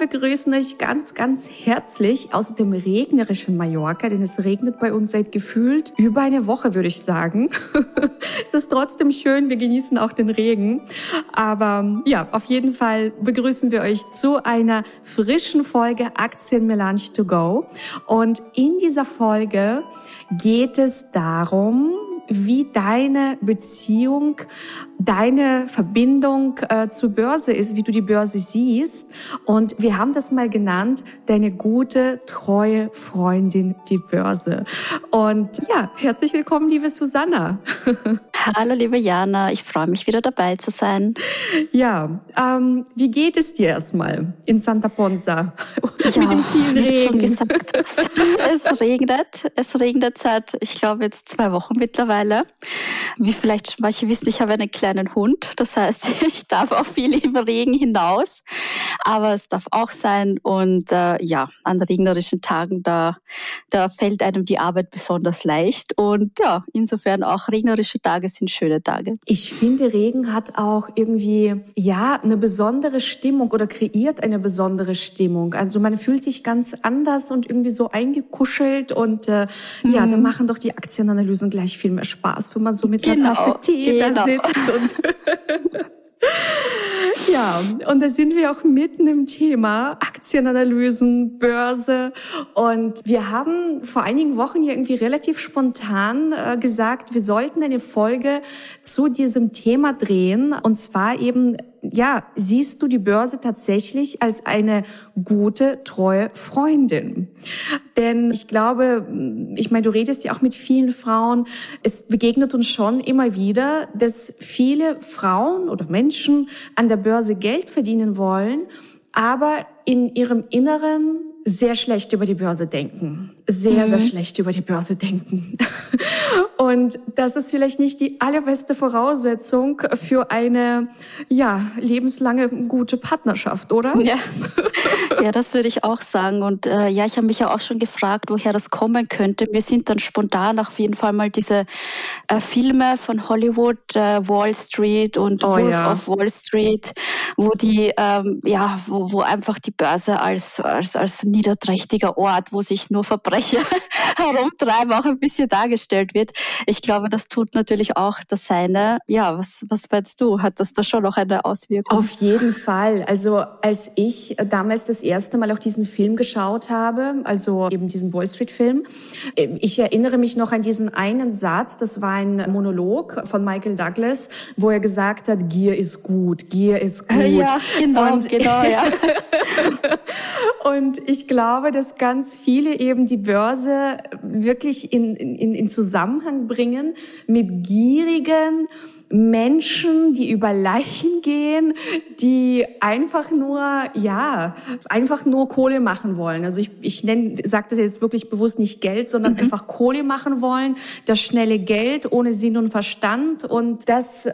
Begrüßen euch ganz, ganz herzlich aus dem regnerischen Mallorca, denn es regnet bei uns seit gefühlt über eine Woche, würde ich sagen. es ist trotzdem schön, wir genießen auch den Regen. Aber ja, auf jeden Fall begrüßen wir euch zu einer frischen Folge Aktien Melange to go. Und in dieser Folge geht es darum, wie deine Beziehung, deine Verbindung äh, zur Börse ist, wie du die Börse siehst. Und wir haben das mal genannt, deine gute, treue Freundin, die Börse. Und ja, herzlich willkommen, liebe Susanna. Hallo, liebe Jana, ich freue mich wieder dabei zu sein. Ja, ähm, wie geht es dir erstmal in Santa Ponsa ja, mit dem vielen Regen? Schon gesagt, es, es regnet, es regnet seit, ich glaube jetzt zwei Wochen mittlerweile. Wie vielleicht manche wissen, ich habe einen Hund, das heißt, ich darf auch viel im Regen hinaus, aber es darf auch sein und äh, ja, an regnerischen Tagen da da fällt einem die Arbeit besonders leicht und ja, insofern auch regnerische Tage sind schöne Tage. Ich finde, Regen hat auch irgendwie, ja, eine besondere Stimmung oder kreiert eine besondere Stimmung. Also man fühlt sich ganz anders und irgendwie so eingekuschelt und äh, mhm. ja, da mhm. machen doch die Aktienanalysen gleich viel mehr Spaß, wenn man so mit genau, einer Tasse Tee genau. da sitzt und Ja, und da sind wir auch mitten im Thema Aktienanalysen, Börse. Und wir haben vor einigen Wochen hier irgendwie relativ spontan äh, gesagt, wir sollten eine Folge zu diesem Thema drehen. Und zwar eben ja, siehst du die Börse tatsächlich als eine gute, treue Freundin? Denn ich glaube, ich meine, du redest ja auch mit vielen Frauen. Es begegnet uns schon immer wieder, dass viele Frauen oder Menschen an der Börse Geld verdienen wollen, aber in ihrem Inneren sehr schlecht über die Börse denken. Sehr, mhm. sehr schlecht über die Börse denken. Und das ist vielleicht nicht die allerbeste Voraussetzung für eine, ja, lebenslange gute Partnerschaft, oder? Ja, ja das würde ich auch sagen. Und äh, ja, ich habe mich ja auch schon gefragt, woher das kommen könnte. Mir sind dann spontan auf jeden Fall mal diese äh, Filme von Hollywood, äh, Wall Street und oh, Wolf ja. of Wall Street, wo die, ähm, ja, wo, wo einfach die Börse als, als, als niederträchtiger Ort, wo sich nur Verbrecher herumtreiben, auch ein bisschen dargestellt wird. Ich glaube, das tut natürlich auch das Seine. Ja, was, was meinst du? Hat das da schon noch eine Auswirkung? Auf jeden Fall. Also als ich damals das erste Mal auch diesen Film geschaut habe, also eben diesen Wall Street Film, ich erinnere mich noch an diesen einen Satz, das war ein Monolog von Michael Douglas, wo er gesagt hat, Gier ist gut, Gier ist gut. Ja, genau, Und genau, ja. Und ich glaube, dass ganz viele eben die Börse wirklich in, in, in Zusammenhang bringen mit gierigen, Menschen, die über Leichen gehen, die einfach nur, ja, einfach nur Kohle machen wollen. Also ich, ich nenne, sage das jetzt wirklich bewusst nicht Geld, sondern mhm. einfach Kohle machen wollen, das schnelle Geld ohne Sinn und Verstand und das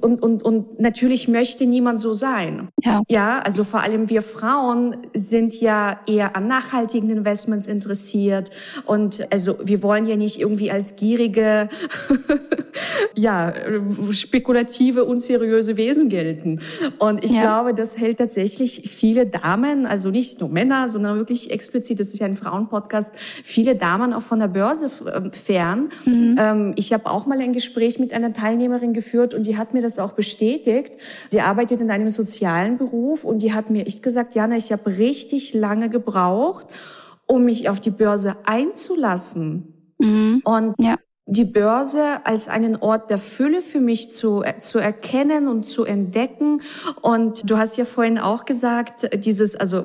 und und und natürlich möchte niemand so sein. Ja. Ja, also vor allem wir Frauen sind ja eher an nachhaltigen Investments interessiert und also wir wollen ja nicht irgendwie als gierige ja spekulative, unseriöse Wesen gelten. Und ich ja. glaube, das hält tatsächlich viele Damen, also nicht nur Männer, sondern wirklich explizit, das ist ja ein Frauenpodcast, viele Damen auch von der Börse ähm, fern. Mhm. Ähm, ich habe auch mal ein Gespräch mit einer Teilnehmerin geführt und die hat mir das auch bestätigt. Sie arbeitet in einem sozialen Beruf und die hat mir echt gesagt, Jana, ich habe richtig lange gebraucht, um mich auf die Börse einzulassen. Mhm. Und ja die Börse als einen Ort der Fülle für mich zu, zu erkennen und zu entdecken. Und du hast ja vorhin auch gesagt, dieses, also,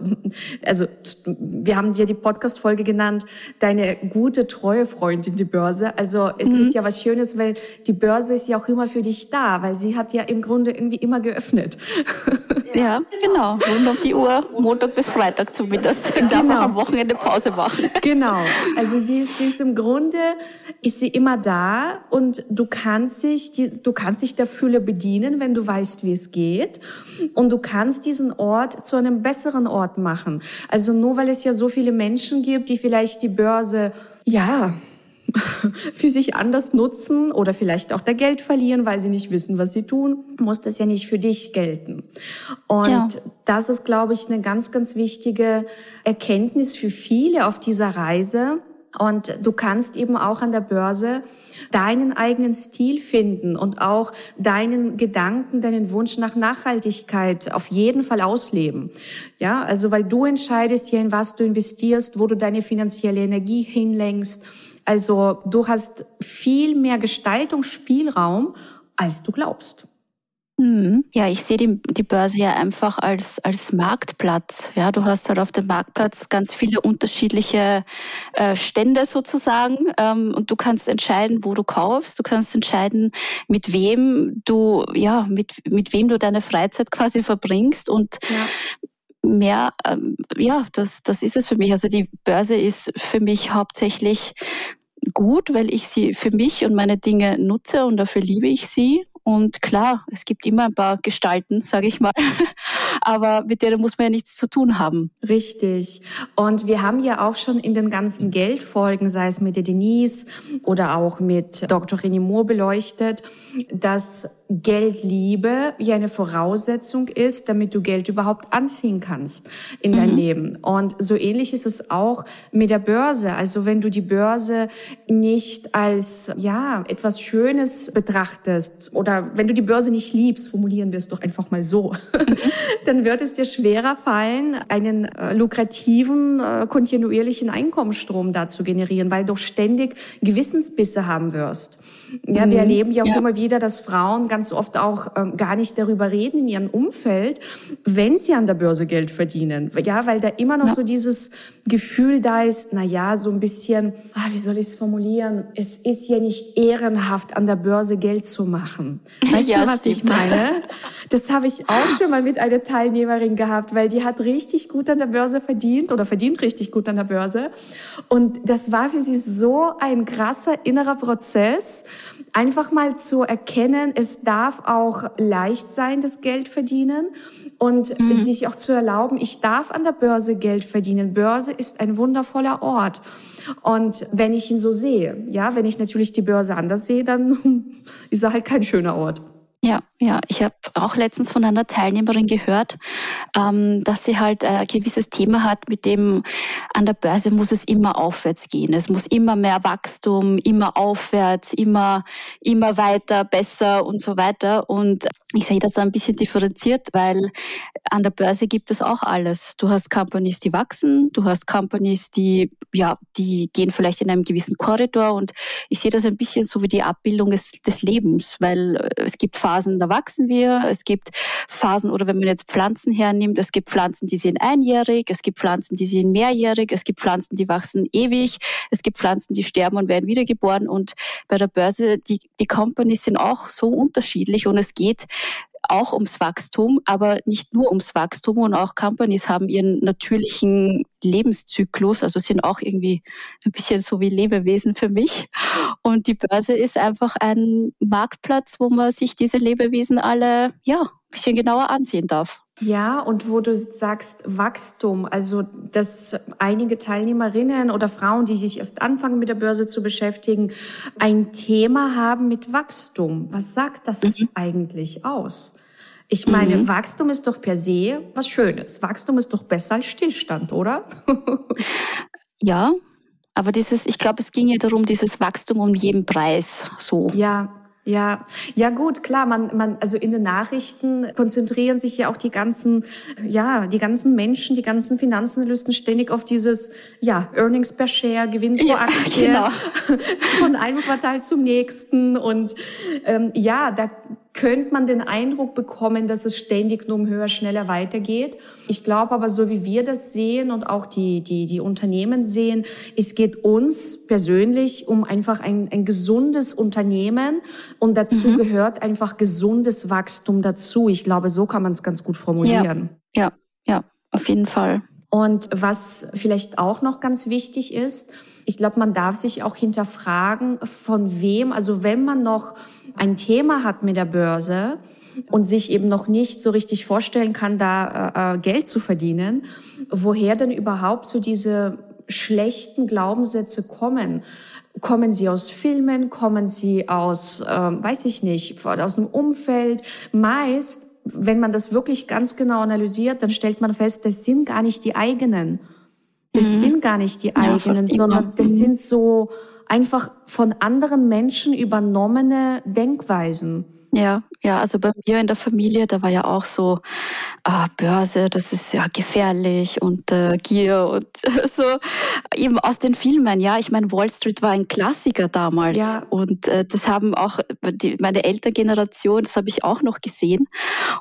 also, wir haben dir die Podcast-Folge genannt, deine gute, treue Freundin, die Börse. Also, es mhm. ist ja was Schönes, weil die Börse ist ja auch immer für dich da, weil sie hat ja im Grunde irgendwie immer geöffnet. Ja, genau. Rund um die Uhr, Montag bis Freitag zumindest. Ich darf genau. auch am Wochenende Pause machen. Genau. Also, sie ist, sie ist im Grunde, ist sie immer immer da und du kannst dich, du kannst dich der Fülle bedienen, wenn du weißt, wie es geht. Und du kannst diesen Ort zu einem besseren Ort machen. Also nur weil es ja so viele Menschen gibt, die vielleicht die Börse, ja, für sich anders nutzen oder vielleicht auch da Geld verlieren, weil sie nicht wissen, was sie tun, muss das ja nicht für dich gelten. Und ja. das ist, glaube ich, eine ganz, ganz wichtige Erkenntnis für viele auf dieser Reise. Und du kannst eben auch an der Börse deinen eigenen Stil finden und auch deinen Gedanken, deinen Wunsch nach Nachhaltigkeit auf jeden Fall ausleben. Ja, also weil du entscheidest hier, in was du investierst, wo du deine finanzielle Energie hinlenkst also du hast viel mehr Gestaltungsspielraum, als du glaubst. Mhm. Ja, ich sehe die, die Börse ja einfach als, als Marktplatz. Ja, du hast halt auf dem Marktplatz ganz viele unterschiedliche äh, Stände sozusagen ähm, und du kannst entscheiden, wo du kaufst. Du kannst entscheiden, mit wem du, ja, mit, mit wem du deine Freizeit quasi verbringst und ja mehr, ähm, ja, das, das ist es für mich. Also die Börse ist für mich hauptsächlich gut, weil ich sie für mich und meine Dinge nutze und dafür liebe ich sie. Und klar, es gibt immer ein paar Gestalten, sage ich mal, aber mit denen muss man ja nichts zu tun haben. Richtig. Und wir haben ja auch schon in den ganzen Geldfolgen, sei es mit der Denise oder auch mit Dr. René Moore beleuchtet, dass Geldliebe ja eine Voraussetzung ist, damit du Geld überhaupt anziehen kannst in dein mhm. Leben. Und so ähnlich ist es auch mit der Börse. Also wenn du die Börse nicht als, ja, etwas Schönes betrachtest oder oder wenn du die Börse nicht liebst, formulieren wir es doch einfach mal so, dann wird es dir schwerer fallen, einen äh, lukrativen, äh, kontinuierlichen Einkommensstrom da zu generieren, weil du ständig Gewissensbisse haben wirst. Ja, wir mhm. erleben ja auch ja. immer wieder, dass Frauen ganz oft auch ähm, gar nicht darüber reden in ihrem Umfeld, wenn sie an der Börse Geld verdienen. Ja, weil da immer noch ja. so dieses Gefühl da ist, na ja, so ein bisschen, ah, wie soll ich es formulieren? Es ist ja nicht ehrenhaft, an der Börse Geld zu machen. Weißt ja, du, was stimmt. ich meine? Das habe ich auch schon mal mit einer Teilnehmerin gehabt, weil die hat richtig gut an der Börse verdient oder verdient richtig gut an der Börse. Und das war für sie so ein krasser innerer Prozess, einfach mal zu erkennen, es darf auch leicht sein, das Geld verdienen und mhm. sich auch zu erlauben, ich darf an der Börse Geld verdienen. Börse ist ein wundervoller Ort. Und wenn ich ihn so sehe, ja, wenn ich natürlich die Börse anders sehe, dann ist er halt kein schöner Ort. Ja, ja, ich habe auch letztens von einer Teilnehmerin gehört, ähm, dass sie halt ein gewisses Thema hat, mit dem an der Börse muss es immer aufwärts gehen. Es muss immer mehr Wachstum, immer aufwärts, immer, immer weiter, besser und so weiter. Und ich sehe das ein bisschen differenziert, weil an der Börse gibt es auch alles. Du hast Companies, die wachsen, du hast Companies, die, ja, die gehen vielleicht in einem gewissen Korridor und ich sehe das ein bisschen so wie die Abbildung des, des Lebens, weil es gibt Phasen, da wachsen wir. Es gibt Phasen, oder wenn man jetzt Pflanzen hernimmt, es gibt Pflanzen, die sind einjährig, es gibt Pflanzen, die sind mehrjährig, es gibt Pflanzen, die wachsen ewig, es gibt Pflanzen, die sterben und werden wiedergeboren. Und bei der Börse, die, die Companies sind auch so unterschiedlich und es geht auch ums Wachstum, aber nicht nur ums Wachstum und auch Companies haben ihren natürlichen Lebenszyklus, also sind auch irgendwie ein bisschen so wie Lebewesen für mich. Und die Börse ist einfach ein Marktplatz, wo man sich diese Lebewesen alle, ja, ein bisschen genauer ansehen darf. Ja, und wo du sagst Wachstum, also dass einige Teilnehmerinnen oder Frauen, die sich erst anfangen mit der Börse zu beschäftigen, ein Thema haben mit Wachstum. Was sagt das mhm. eigentlich aus? Ich meine, mhm. Wachstum ist doch per se was Schönes. Wachstum ist doch besser als Stillstand, oder? ja, aber dieses, ich glaube, es ging ja darum, dieses Wachstum um jeden Preis, so. Ja, ja, ja gut, klar, man, man, also in den Nachrichten konzentrieren sich ja auch die ganzen, ja, die ganzen Menschen, die ganzen Finanzanalysten ständig auf dieses, ja, Earnings per Share, Gewinn pro Aktie, ja, genau. von einem Quartal zum nächsten und ähm, ja, da könnte man den Eindruck bekommen, dass es ständig nur um höher, schneller weitergeht. Ich glaube aber, so wie wir das sehen und auch die, die, die Unternehmen sehen, es geht uns persönlich um einfach ein, ein gesundes Unternehmen und dazu mhm. gehört einfach gesundes Wachstum dazu. Ich glaube, so kann man es ganz gut formulieren. Ja, ja, ja, auf jeden Fall. Und was vielleicht auch noch ganz wichtig ist, Ich glaube, man darf sich auch hinterfragen, von wem, also wenn man noch ein Thema hat mit der Börse, und sich eben noch nicht so richtig vorstellen kann, da äh, äh Geld zu verdienen, woher denn überhaupt so diese schlechten Glaubenssätze kommen. Kommen sie aus Filmen? Kommen sie aus, äh, weiß ich nicht, aus dem Umfeld? Meist, wenn man das wirklich ganz genau analysiert, dann stellt man fest, das sind gar nicht die eigenen. Das mhm. sind gar nicht die eigenen, ja, sondern das mhm. sind so einfach von anderen Menschen übernommene Denkweisen. Ja, ja, also bei mir in der Familie, da war ja auch so, ah, Börse, das ist ja gefährlich und äh, Gier und so eben aus den Filmen. Ja, ich meine, Wall Street war ein Klassiker damals ja. und äh, das haben auch die, meine Elterngeneration, das habe ich auch noch gesehen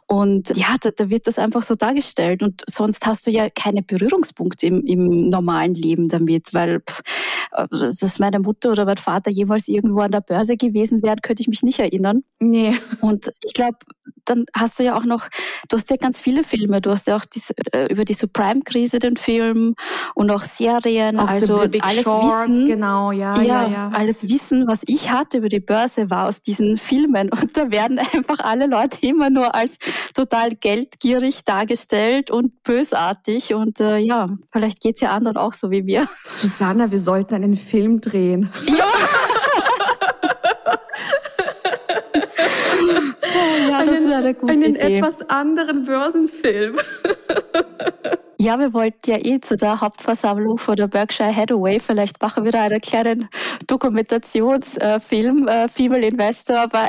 und ja, da, da wird das einfach so dargestellt und sonst hast du ja keine Berührungspunkte im, im normalen Leben damit, weil pff, äh, dass meine Mutter oder mein Vater jemals irgendwo an der Börse gewesen wären, könnte ich mich nicht erinnern. Nee. Und ich glaube, dann hast du ja auch noch, du hast ja ganz viele Filme, du hast ja auch diese, äh, über die Subprime-Krise den Film und auch Serien, auch also alles Short, Wissen. Genau, ja, ja, ja, ja. Alles Wissen, was ich hatte über die Börse, war aus diesen Filmen und da werden einfach alle Leute immer nur als total geldgierig dargestellt und bösartig und äh, ja, vielleicht geht's ja anderen auch so wie wir. Susanna, wir sollten einen Film drehen. Ja. ja, das einen, eine gute einen Idee. etwas anderen Börsenfilm. Ja, wir wollten ja eh zu der Hauptversammlung von der Berkshire Hathaway. Vielleicht machen wir da einen kleinen Dokumentationsfilm, äh, Female Investor bei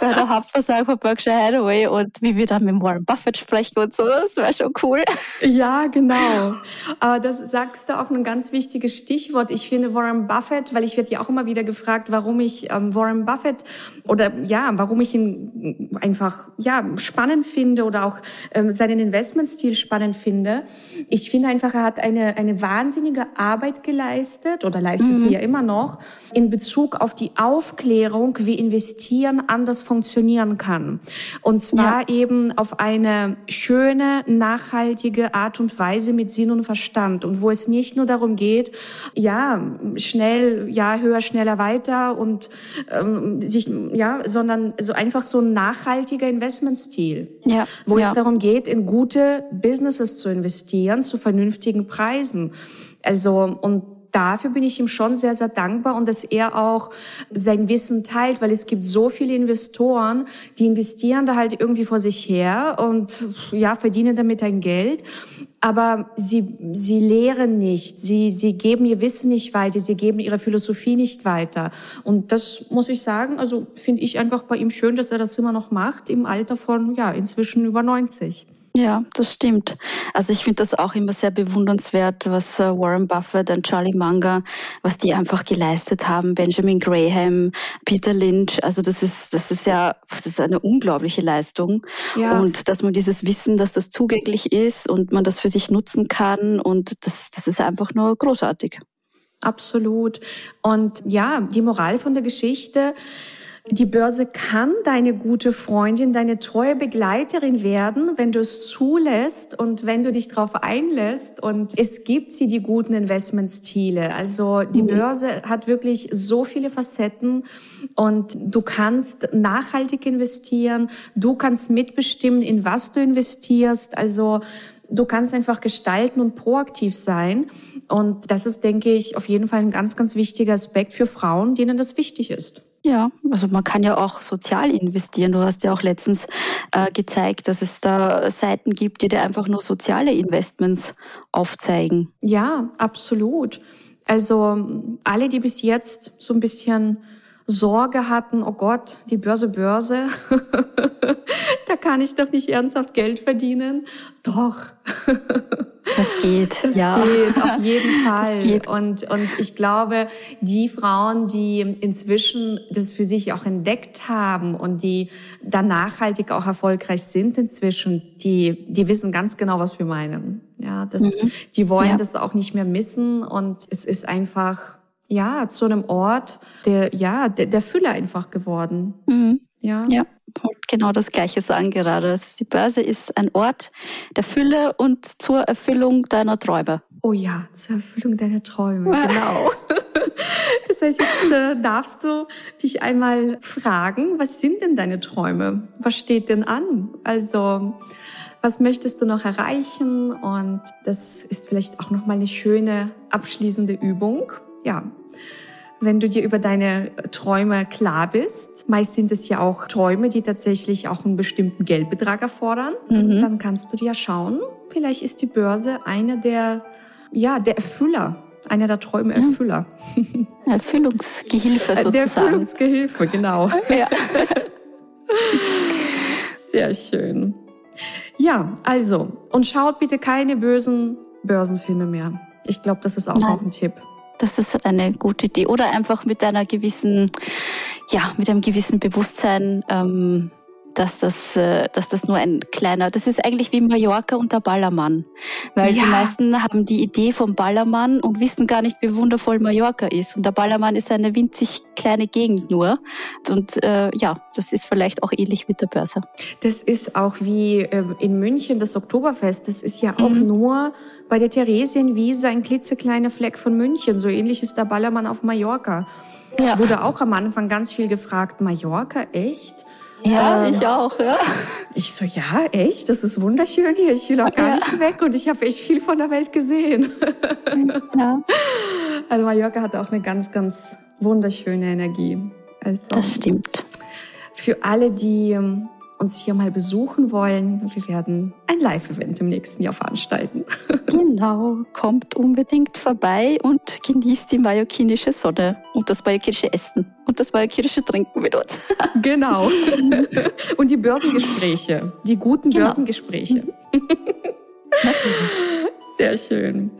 bei der Hauptversammlung von Berkshire Hathaway und wie wir dann mit Warren Buffett sprechen und so. Das wäre schon cool. Ja, genau. Aber das sagst du auch ein ganz wichtiges Stichwort. Ich finde Warren Buffett, weil ich werde ja auch immer wieder gefragt, warum ich ähm, Warren Buffett oder ja, warum ich ihn einfach ja spannend finde oder auch ähm, seinen Investmentstil spannend finde. Ich finde einfach, er hat eine eine wahnsinnige Arbeit geleistet oder leistet mhm. sie ja immer noch in Bezug auf die Aufklärung, wie investieren anders funktionieren kann. Und zwar ja. eben auf eine schöne, nachhaltige Art und Weise mit Sinn und Verstand. Und wo es nicht nur darum geht, ja, schnell, ja, höher, schneller, weiter und ähm, sich, ja, sondern so einfach so ein nachhaltiger Investmentstil. Ja. Wo ja. es darum geht, in gute Businesses zu investieren, zu vernünftigen Preisen. Also, und dafür bin ich ihm schon sehr, sehr dankbar und dass er auch sein Wissen teilt, weil es gibt so viele Investoren, die investieren da halt irgendwie vor sich her und ja, verdienen damit ein Geld. Aber sie, sie lehren nicht, sie, sie geben ihr Wissen nicht weiter, sie geben ihre Philosophie nicht weiter. Und das muss ich sagen, also finde ich einfach bei ihm schön, dass er das immer noch macht, im Alter von, ja, inzwischen über 90. Ja, das stimmt. Also ich finde das auch immer sehr bewundernswert, was äh, Warren Buffett und Charlie Munger, was die einfach geleistet haben, Benjamin Graham, Peter Lynch. Also das ist, das ist ja, das ist eine unglaubliche Leistung. Ja. Und dass man dieses Wissen, dass das zugänglich ist und man das für sich nutzen kann und das, das ist einfach nur großartig. Absolut. Und ja, die Moral von der Geschichte, die Börse kann deine gute Freundin, deine treue Begleiterin werden, wenn du es zulässt und wenn du dich darauf einlässt. Und es gibt sie, die guten Investmentstile. Also die mhm. Börse hat wirklich so viele Facetten und du kannst nachhaltig investieren. Du kannst mitbestimmen, in was du investierst. Also du kannst einfach gestalten und proaktiv sein. Und das ist, denke ich, auf jeden Fall ein ganz, ganz wichtiger Aspekt für Frauen, denen das wichtig ist. Ja, also man kann ja auch sozial investieren. Du hast ja auch letztens äh, gezeigt, dass es da Seiten gibt, die dir einfach nur soziale Investments aufzeigen. Ja, absolut. Also alle, die bis jetzt so ein bisschen Sorge hatten, oh Gott, die Börse, Börse, da kann ich doch nicht ernsthaft Geld verdienen. Doch. Das geht, das ja. geht, auf jeden Fall. Geht. Und, und ich glaube, die Frauen, die inzwischen das für sich auch entdeckt haben und die dann nachhaltig auch erfolgreich sind inzwischen, die, die wissen ganz genau, was wir meinen. Ja, das, mhm. die wollen ja. das auch nicht mehr missen und es ist einfach, ja, zu einem Ort der, ja, der, der Fülle einfach geworden. Mhm. Ja. ja, genau das Gleiche sagen gerade. Also die Börse ist ein Ort der Fülle und zur Erfüllung deiner Träume. Oh ja, zur Erfüllung deiner Träume, genau. Das heißt, jetzt äh, darfst du dich einmal fragen, was sind denn deine Träume? Was steht denn an? Also, was möchtest du noch erreichen? Und das ist vielleicht auch nochmal eine schöne abschließende Übung. Ja. Wenn du dir über deine Träume klar bist, meist sind es ja auch Träume, die tatsächlich auch einen bestimmten Geldbetrag erfordern, mhm. dann kannst du dir schauen, vielleicht ist die Börse einer der, ja, der Erfüller einer der Träumeerfüller. Ja. Erfüllungsgehilfe sozusagen. Der Erfüllungsgehilfe, genau. Ja. Sehr schön. Ja, also, und schaut bitte keine bösen Börsenfilme mehr. Ich glaube, das ist auch Nein. noch ein Tipp. Das ist eine gute Idee. Oder einfach mit einer gewissen, ja, mit einem gewissen Bewusstsein ähm, dass das, äh, dass das nur ein kleiner, das ist eigentlich wie Mallorca und der Ballermann. Weil ja. die meisten haben die Idee vom Ballermann und wissen gar nicht, wie wundervoll Mallorca ist. Und der Ballermann ist eine winzig kleine Gegend nur. Und äh, ja, das ist vielleicht auch ähnlich mit der Börse. Das ist auch wie äh, in München das Oktoberfest. Das ist ja auch mhm. nur bei der Theresienwiese ein klitzekleiner Fleck von München. So ähnlich ist der Ballermann auf Mallorca. Ja. Ich wurde auch am Anfang ganz viel gefragt, Mallorca, echt? Ja, ähm, ich auch, ja. Ich so, ja, echt? Das ist wunderschön hier. Ich will auch gar ja. nicht weg und ich habe echt viel von der Welt gesehen. Ja. Also Mallorca hat auch eine ganz, ganz wunderschöne Energie. Also, das stimmt. Für alle, die ähm, uns hier mal besuchen wollen. Wir werden ein Live-Event im nächsten Jahr veranstalten. Genau, kommt unbedingt vorbei und genießt die mallorquinische Sonne und das mallorquinische Essen und das mallorquinische Trinken mit uns. Genau. Und die Börsengespräche, die guten genau. Börsengespräche. Natürlich. Sehr schön.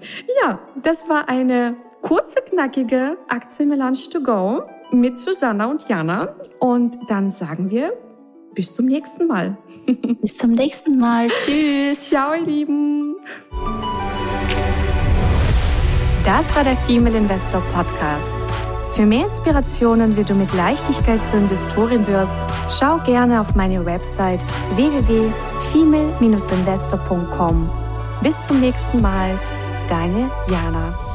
Ja, das war eine kurze, knackige Aktienmelange to go mit Susanna und Jana. Und dann sagen wir bis zum nächsten Mal. Bis zum nächsten Mal. Tschüss. Ciao, ihr Lieben. Das war der Female Investor Podcast. Für mehr Inspirationen, wie du mit Leichtigkeit zur Investorin wirst, schau gerne auf meine Website www.female-investor.com. Bis zum nächsten Mal, deine Jana.